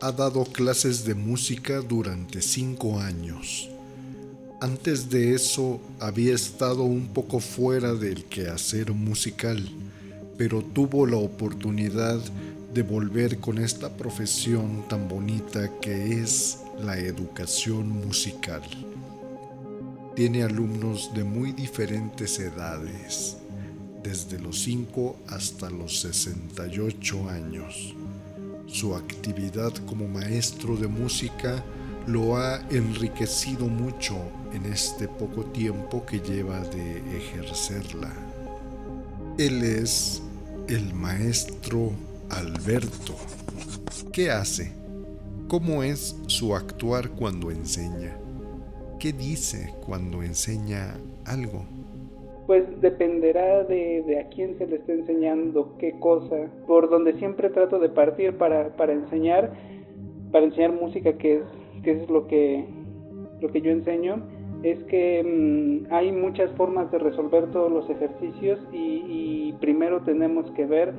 Ha dado clases de música durante cinco años. Antes de eso había estado un poco fuera del quehacer musical, pero tuvo la oportunidad de volver con esta profesión tan bonita que es la educación musical. Tiene alumnos de muy diferentes edades, desde los 5 hasta los 68 años. Su actividad como maestro de música lo ha enriquecido mucho en este poco tiempo que lleva de ejercerla. Él es el maestro Alberto. ¿Qué hace? ¿Cómo es su actuar cuando enseña? ¿Qué dice cuando enseña algo? Pues dependerá de, a quién se le esté enseñando qué cosa. Por donde siempre trato de partir para, para enseñar, para enseñar música, que es, que es lo, que, lo que yo enseño, es que mm, hay muchas formas de resolver todos los ejercicios y, y primero tenemos que ver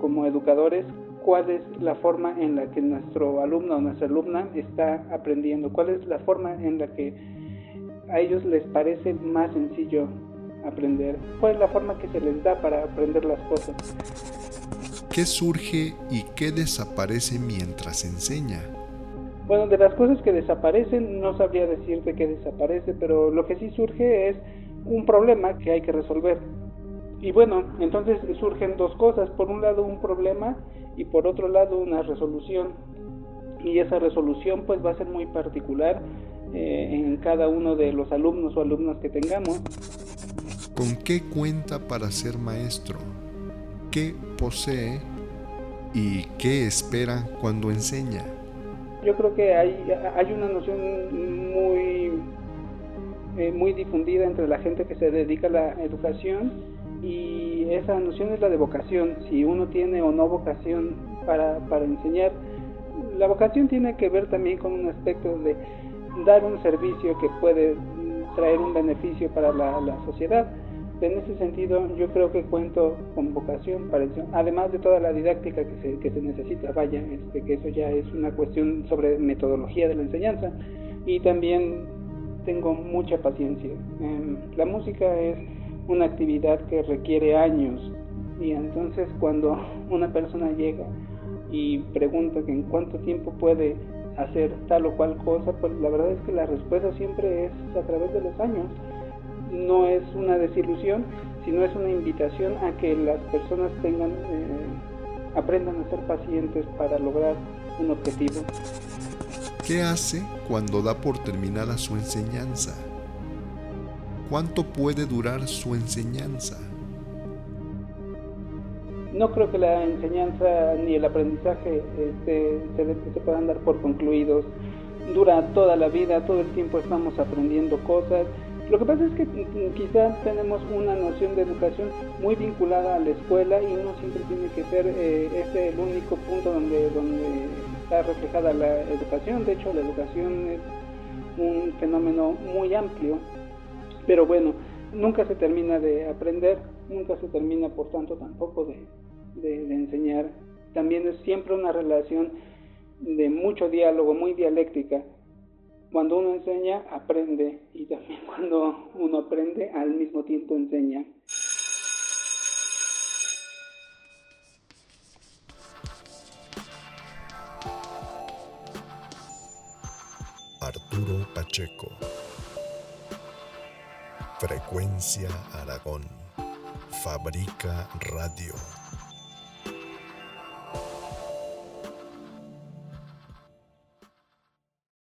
como educadores cuál es la forma en la que nuestro alumno o nuestra alumna está aprendiendo, cuál es la forma en la que a ellos les parece más sencillo aprender, cuál es la forma que se les da para aprender las cosas. ¿Qué surge y qué desaparece mientras enseña? Bueno, de las cosas que desaparecen no sabría decirte qué desaparece, pero lo que sí surge es un problema que hay que resolver. Y bueno, entonces surgen dos cosas. Por un lado un problema y por otro lado una resolución. Y esa resolución pues va a ser muy particular eh, en cada uno de los alumnos o alumnas que tengamos. ¿Con qué cuenta para ser maestro? ¿Qué posee y qué espera cuando enseña? Yo creo que hay, hay una noción muy, eh, muy difundida entre la gente que se dedica a la educación y esa noción es la de vocación, si uno tiene o no vocación para, para enseñar. La vocación tiene que ver también con un aspecto de dar un servicio que puede traer un beneficio para la, la sociedad. En ese sentido, yo creo que cuento con vocación para eso, además de toda la didáctica que se, que se necesita, vaya, este, que eso ya es una cuestión sobre metodología de la enseñanza. Y también tengo mucha paciencia. Em, la música es una actividad que requiere años y entonces cuando una persona llega y pregunta que en cuánto tiempo puede hacer tal o cual cosa, pues la verdad es que la respuesta siempre es a través de los años. No es una desilusión, sino es una invitación a que las personas tengan, eh, aprendan a ser pacientes para lograr un objetivo. ¿Qué hace cuando da por terminada su enseñanza? ¿Cuánto puede durar su enseñanza? No creo que la enseñanza ni el aprendizaje este, se, puedan dar por concluidos. Dura toda la vida, todo el tiempo estamos aprendiendo cosas. Lo que pasa es que quizás tenemos una noción de educación muy vinculada a la escuela y no siempre tiene que ser eh, ese el único punto donde, donde está reflejada la educación. De hecho, la educación es un fenómeno muy amplio pero bueno, nunca se termina de aprender, nunca se termina por tanto tampoco de, enseñar. También es siempre una relación de mucho diálogo, muy dialéctica. Cuando uno enseña, aprende y también cuando uno aprende, al mismo tiempo enseña. Arturo Pacheco Frecuencia Aragón. Fabrica Radio.